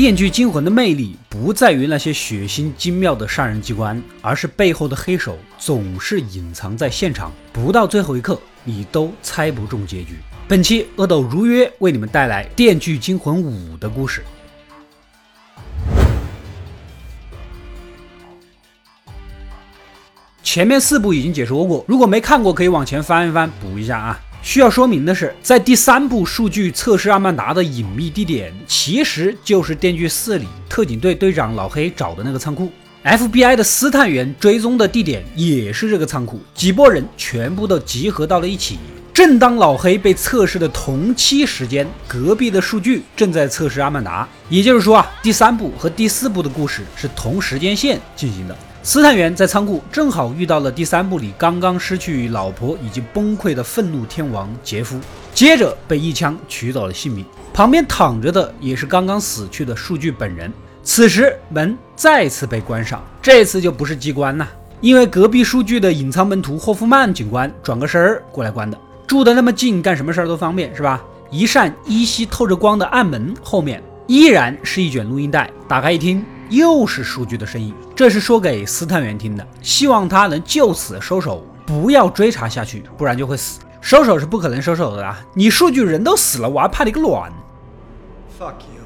电锯惊魂》的魅力不在于那些血腥精妙的杀人机关，而是背后的黑手总是隐藏在现场，不到最后一刻你都猜不中结局。本期阿斗如约为你们带来《电锯惊魂五》的故事。前面四部已经解说过，如果没看过，可以往前翻一翻补一下啊。需要说明的是，在第三部数据测试阿曼达的隐秘地点，其实就是《电锯四》里特警队队长老黑找的那个仓库。FBI 的私探员追踪的地点也是这个仓库，几波人全部都集合到了一起。正当老黑被测试的同期时间，隔壁的数据正在测试阿曼达。也就是说啊，第三部和第四部的故事是同时间线进行的。斯探员在仓库正好遇到了第三部里刚刚失去老婆以及崩溃的愤怒天王杰夫，接着被一枪取走了性命。旁边躺着的也是刚刚死去的数据本人。此时门再次被关上，这次就不是机关了，因为隔壁数据的隐藏门徒霍夫曼警官转个身儿过来关的。住的那么近，干什么事儿都方便，是吧？一扇依稀透着光的暗门后面依然是一卷录音带，打开一听。又是数据的声音，这是说给斯探员听的，希望他能就此收手，不要追查下去，不然就会死。收手是不可能收手的啊！你数据人都死了，我还怕你个卵！Fuck you！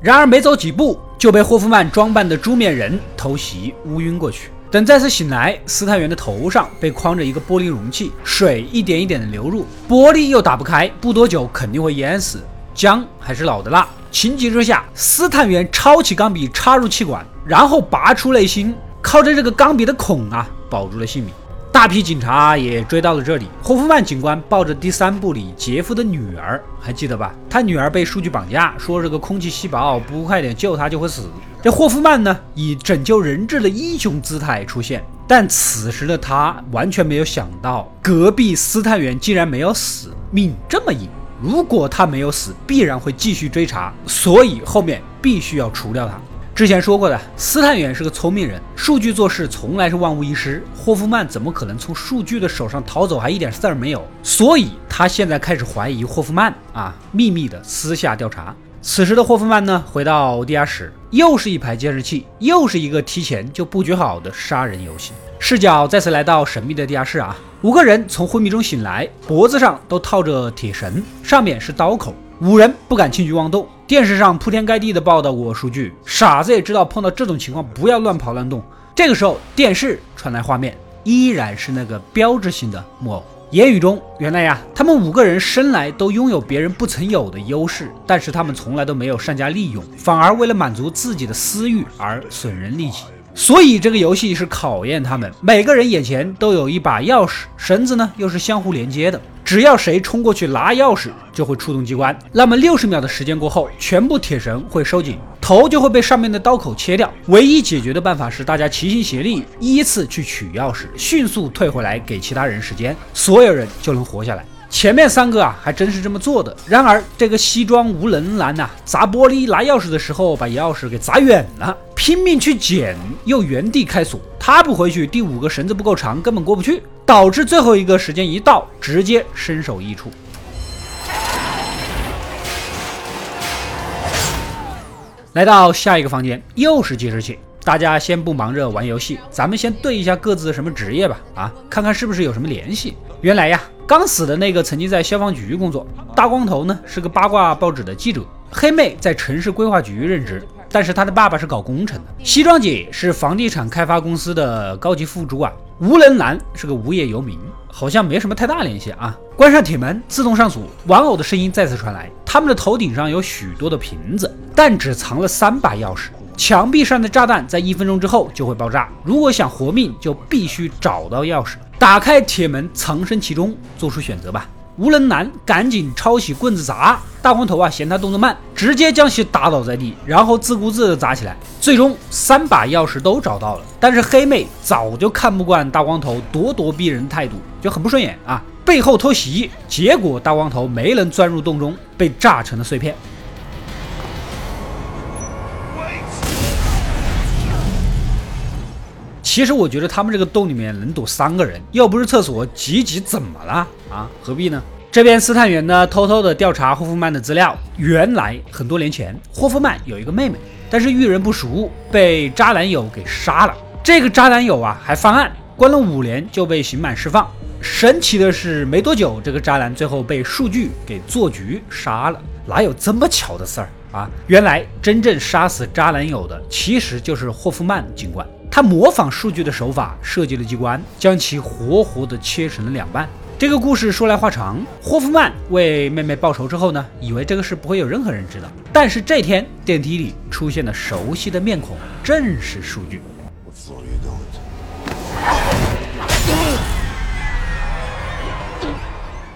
然而没走几步，就被霍夫曼装扮的猪面人偷袭乌晕过去。等再次醒来，斯探员的头上被框着一个玻璃容器，水一点一点的流入，玻璃又打不开，不多久肯定会淹死。姜还是老的辣。情急之下，斯探员抄起钢笔插入气管，然后拔出内心，靠着这个钢笔的孔啊，保住了性命。大批警察也追到了这里。霍夫曼警官抱着第三部里杰夫的女儿，还记得吧？他女儿被数据绑架，说这个空气稀薄，不快点救她就会死。这霍夫曼呢，以拯救人质的英雄姿态出现，但此时的他完全没有想到，隔壁斯探员竟然没有死，命这么硬。如果他没有死，必然会继续追查，所以后面必须要除掉他。之前说过的，斯探员是个聪明人，数据做事从来是万无一失。霍夫曼怎么可能从数据的手上逃走，还一点事儿没有？所以他现在开始怀疑霍夫曼啊，秘密的私下调查。此时的霍夫曼呢，回到地下室，又是一排监视器，又是一个提前就布局好的杀人游戏。视角再次来到神秘的地下室啊。五个人从昏迷中醒来，脖子上都套着铁绳，上面是刀口。五人不敢轻举妄动。电视上铺天盖地的报道过数据，傻子也知道碰到这种情况不要乱跑乱动。这个时候，电视传来画面，依然是那个标志性的木偶。言语中，原来呀，他们五个人生来都拥有别人不曾有的优势，但是他们从来都没有善加利用，反而为了满足自己的私欲而损人利己。所以这个游戏是考验他们，每个人眼前都有一把钥匙，绳子呢又是相互连接的，只要谁冲过去拿钥匙，就会触动机关。那么六十秒的时间过后，全部铁绳会收紧，头就会被上面的刀口切掉。唯一解决的办法是大家齐心协力，依次去取钥匙，迅速退回来给其他人时间，所有人就能活下来。前面三个啊，还真是这么做的。然而这个西装无能男呐，砸玻璃拿钥匙的时候，把钥匙给砸远了，拼命去捡，又原地开锁。他不回去，第五个绳子不够长，根本过不去，导致最后一个时间一到，直接身首异处。来到下一个房间，又是计时器。大家先不忙着玩游戏，咱们先对一下各自什么职业吧。啊，看看是不是有什么联系。原来呀。刚死的那个曾经在消防局工作，大光头呢是个八卦报纸的记者，黑妹在城市规划局任职，但是他的爸爸是搞工程的，西装姐是房地产开发公司的高级副主管，无能男是个无业游民，好像没什么太大联系啊。关上铁门，自动上锁，玩偶的声音再次传来，他们的头顶上有许多的瓶子，但只藏了三把钥匙。墙壁上的炸弹在一分钟之后就会爆炸，如果想活命，就必须找到钥匙。打开铁门，藏身其中，做出选择吧。无能男赶紧抄起棍子砸大光头啊，嫌他动作慢，直接将其打倒在地，然后自顾自的砸起来。最终三把钥匙都找到了，但是黑妹早就看不惯大光头咄咄逼人态度，就很不顺眼啊，背后偷袭，结果大光头没能钻入洞中，被炸成了碎片。其实我觉得他们这个洞里面能躲三个人，又不是厕所，挤挤怎么了啊？何必呢？这边斯坦元呢，偷偷的调查霍夫曼的资料。原来很多年前，霍夫曼有一个妹妹，但是遇人不淑，被渣男友给杀了。这个渣男友啊，还翻案，关了五年就被刑满释放。神奇的是，没多久，这个渣男最后被数据给做局杀了。哪有这么巧的事儿啊？原来真正杀死渣男友的，其实就是霍夫曼警官。他模仿数据的手法设计了机关，将其活活的切成了两半。这个故事说来话长。霍夫曼为妹妹报仇之后呢，以为这个事不会有任何人知道。但是这天电梯里出现了熟悉的面孔，正是数据。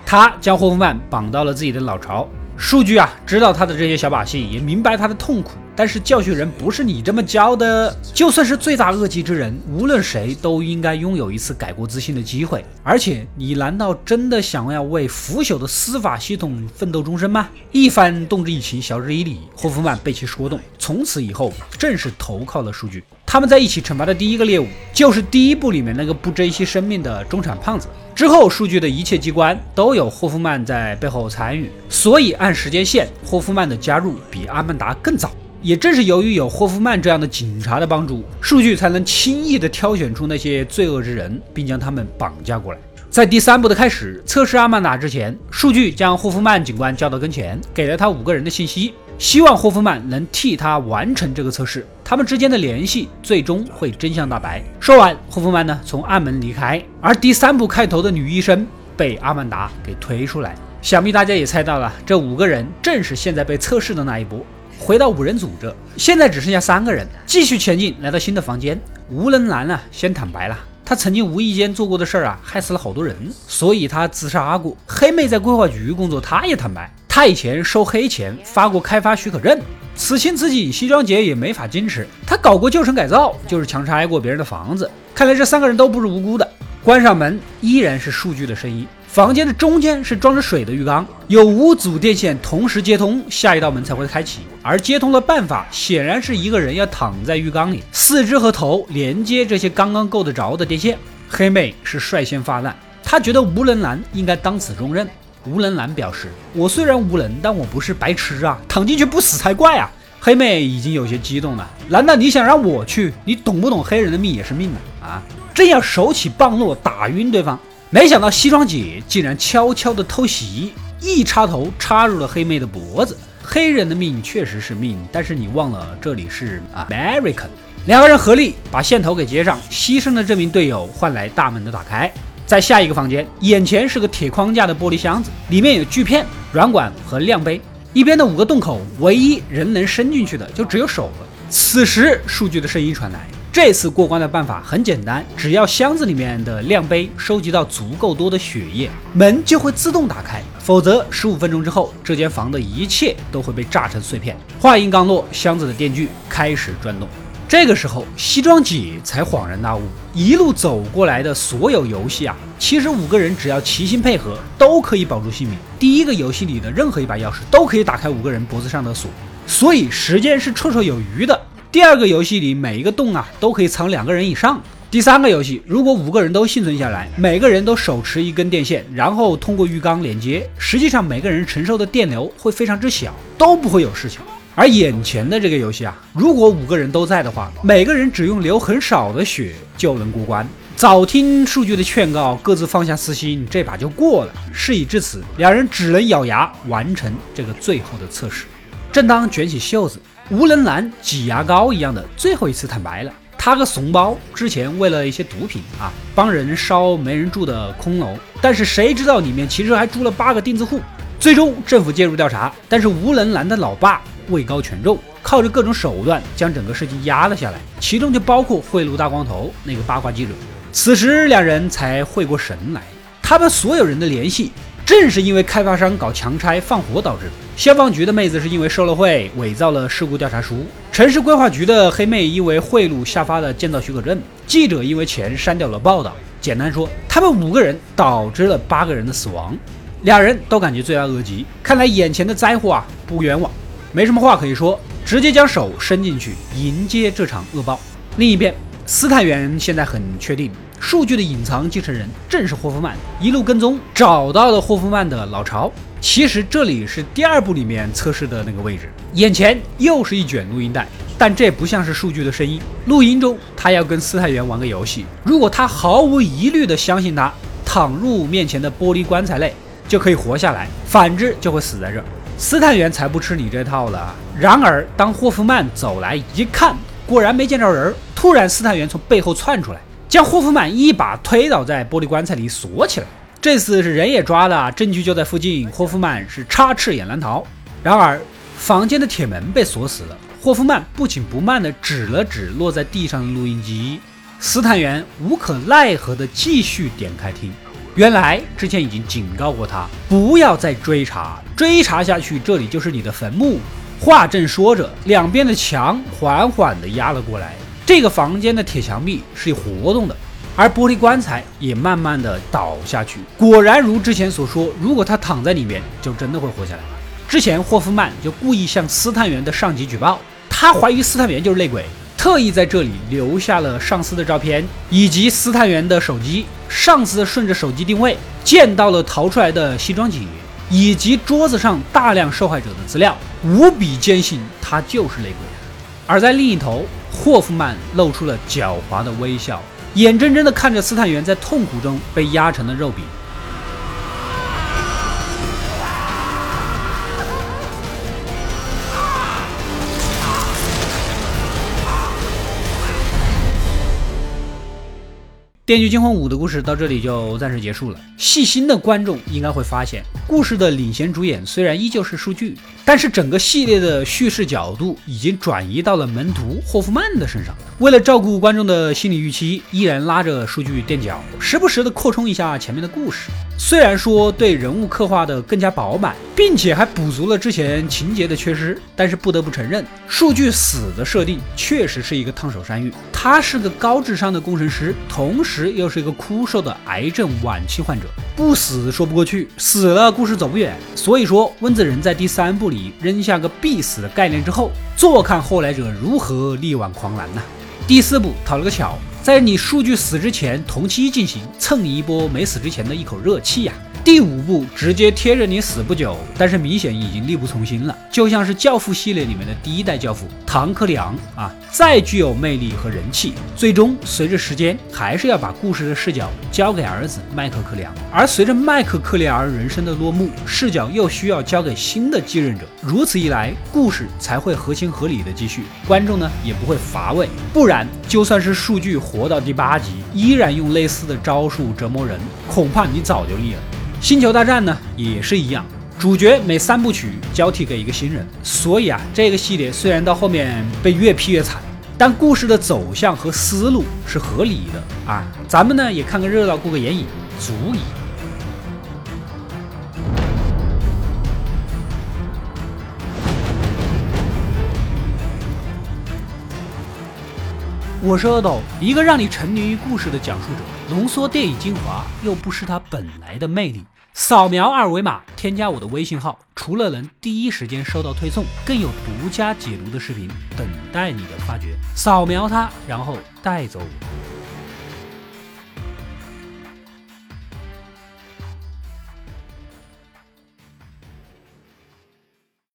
他将霍夫曼绑到了自己的老巢。数据啊，知道他的这些小把戏，也明白他的痛苦。但是教训人不是你这么教的。就算是罪大恶极之人，无论谁都应该拥有一次改过自新的机会。而且，你难道真的想要为腐朽的司法系统奋斗终身吗？一番动之以情，晓之以理，霍夫曼被其说动，从此以后正式投靠了数据。他们在一起惩罚的第一个猎物，就是第一部里面那个不珍惜生命的中产胖子。之后，数据的一切机关都有霍夫曼在背后参与，所以按时间线，霍夫曼的加入比阿曼达更早。也正是由于有霍夫曼这样的警察的帮助，数据才能轻易的挑选出那些罪恶之人，并将他们绑架过来。在第三部的开始测试阿曼达之前，数据将霍夫曼警官叫到跟前，给了他五个人的信息，希望霍夫曼能替他完成这个测试。他们之间的联系最终会真相大白。说完，霍夫曼呢从暗门离开，而第三部开头的女医生被阿曼达给推出来。想必大家也猜到了，这五个人正是现在被测试的那一波。回到五人组这，现在只剩下三个人，继续前进，来到新的房间。无能男呢先坦白了，他曾经无意间做过的事儿啊，害死了好多人，所以他自杀过。黑妹在规划局工作，他也坦白，他以前收黑钱，发过开发许可证。此情此景，西装姐也没法坚持。他搞过旧城改造，就是强拆过别人的房子。看来这三个人都不是无辜的。关上门，依然是数据的声音。房间的中间是装着水的浴缸，有五组电线同时接通，下一道门才会开启。而接通的办法显然是一个人要躺在浴缸里，四肢和头连接这些刚刚够得着的电线。黑妹是率先发难，她觉得无能男应该当此重任。无能男表示：“我虽然无能，但我不是白痴啊，躺进去不死才怪啊！”黑妹已经有些激动了。难道你想让我去？你懂不懂？黑人的命也是命啊！啊，正要手起棒落打晕对方，没想到西装姐竟然悄悄的偷袭，一插头插入了黑妹的脖子。黑人的命确实是命，但是你忘了这里是 American。两个人合力把线头给接上，牺牲的这名队友换来大门的打开。在下一个房间，眼前是个铁框架的玻璃箱子，里面有锯片、软管和量杯。一边的五个洞口，唯一人能伸进去的就只有手了。此时，数据的声音传来：这次过关的办法很简单，只要箱子里面的量杯收集到足够多的血液，门就会自动打开；否则，十五分钟之后，这间房的一切都会被炸成碎片。话音刚落，箱子的电锯开始转动。这个时候，西装姐才恍然大悟，一路走过来的所有游戏啊，其实五个人只要齐心配合，都可以保住性命。第一个游戏里的任何一把钥匙都可以打开五个人脖子上的锁，所以时间是绰绰有余的。第二个游戏里每一个洞啊都可以藏两个人以上。第三个游戏，如果五个人都幸存下来，每个人都手持一根电线，然后通过浴缸连接，实际上每个人承受的电流会非常之小，都不会有事情。而眼前的这个游戏啊，如果五个人都在的话，每个人只用流很少的血就能过关。早听数据的劝告，各自放下私心，这把就过了。事已至此，两人只能咬牙完成这个最后的测试。正当卷起袖子，无能男挤牙膏一样的最后一次坦白了，他和怂包之前为了一些毒品啊，帮人烧没人住的空楼，但是谁知道里面其实还住了八个钉子户。最终政府介入调查，但是无能男的老爸。位高权重，靠着各种手段将整个事情压了下来，其中就包括贿赂大光头那个八卦记者。此时两人才回过神来，他们所有人的联系，正是因为开发商搞强拆放火导致的。消防局的妹子是因为受了贿，伪造了事故调查书；城市规划局的黑妹因为贿赂下发了建造许可证；记者因为钱删掉了报道。简单说，他们五个人导致了八个人的死亡，俩人都感觉罪大恶极。看来眼前的灾祸啊，不冤枉。没什么话可以说，直接将手伸进去迎接这场恶报。另一边，斯坦元现在很确定，数据的隐藏继承人正是霍夫曼，一路跟踪找到了霍夫曼的老巢。其实这里是第二部里面测试的那个位置。眼前又是一卷录音带，但这不像是数据的声音。录音中，他要跟斯泰元玩个游戏。如果他毫无疑虑地相信他，躺入面前的玻璃棺材内就可以活下来；反之，就会死在这儿。斯泰元才不吃你这套了。然而，当霍夫曼走来一看，果然没见着人。突然，斯泰元从背后窜出来，将霍夫曼一把推倒在玻璃棺材里锁起来。这次是人也抓了，证据就在附近。霍夫曼是插翅也难逃。然而，房间的铁门被锁死了。霍夫曼不紧不慢地指了指落在地上的录音机。斯坦元无可奈何地继续点开听。原来之前已经警告过他，不要再追查，追查下去，这里就是你的坟墓。话正说着，两边的墙缓缓地压了过来，这个房间的铁墙壁是活动的，而玻璃棺材也慢慢地倒下去。果然如之前所说，如果他躺在里面，就真的会活下来。之前霍夫曼就故意向斯探员的上级举报，他怀疑斯探员就是内鬼。特意在这里留下了上司的照片，以及斯探员的手机。上司顺着手机定位，见到了逃出来的西装姐，以及桌子上大量受害者的资料，无比坚信他就是内鬼。而在另一头，霍夫曼露出了狡猾的微笑，眼睁睁地看着斯坦员在痛苦中被压成了肉饼。《电锯惊魂五》的故事到这里就暂时结束了。细心的观众应该会发现，故事的领衔主演虽然依旧是数据，但是整个系列的叙事角度已经转移到了门徒霍夫曼的身上。为了照顾观众的心理预期，依然拉着数据垫脚，时不时的扩充一下前面的故事。虽然说对人物刻画的更加饱满，并且还补足了之前情节的缺失，但是不得不承认，数据死的设定确实是一个烫手山芋。他是个高智商的工程师，同时。又是一个枯瘦的癌症晚期患者，不死说不过去，死了故事走不远。所以说，温子仁在第三部里扔下个必死的概念之后，坐看后来者如何力挽狂澜呢？第四部讨了个巧，在你数据死之前同期进行，蹭一波没死之前的一口热气呀。第五部直接贴着你死不久，但是明显已经力不从心了，就像是《教父》系列里面的第一代教父唐克里昂。啊，再具有魅力和人气，最终随着时间还是要把故事的视角交给儿子麦克克里昂，而随着麦克克里昂人生的落幕，视角又需要交给新的继任者，如此一来，故事才会合情合理的继续，观众呢也不会乏味，不然就算是数据活到第八集，依然用类似的招数折磨人，恐怕你早就腻了。星球大战呢也是一样，主角每三部曲交替给一个新人，所以啊，这个系列虽然到后面被越批越惨，但故事的走向和思路是合理的啊。咱们呢也看个热闹，过个眼瘾，足矣。我是阿斗，一个让你沉迷于故事的讲述者，浓缩电影精华，又不失它本来的魅力。扫描二维码，添加我的微信号，除了能第一时间收到推送，更有独家解读的视频等待你的发掘。扫描它，然后带走。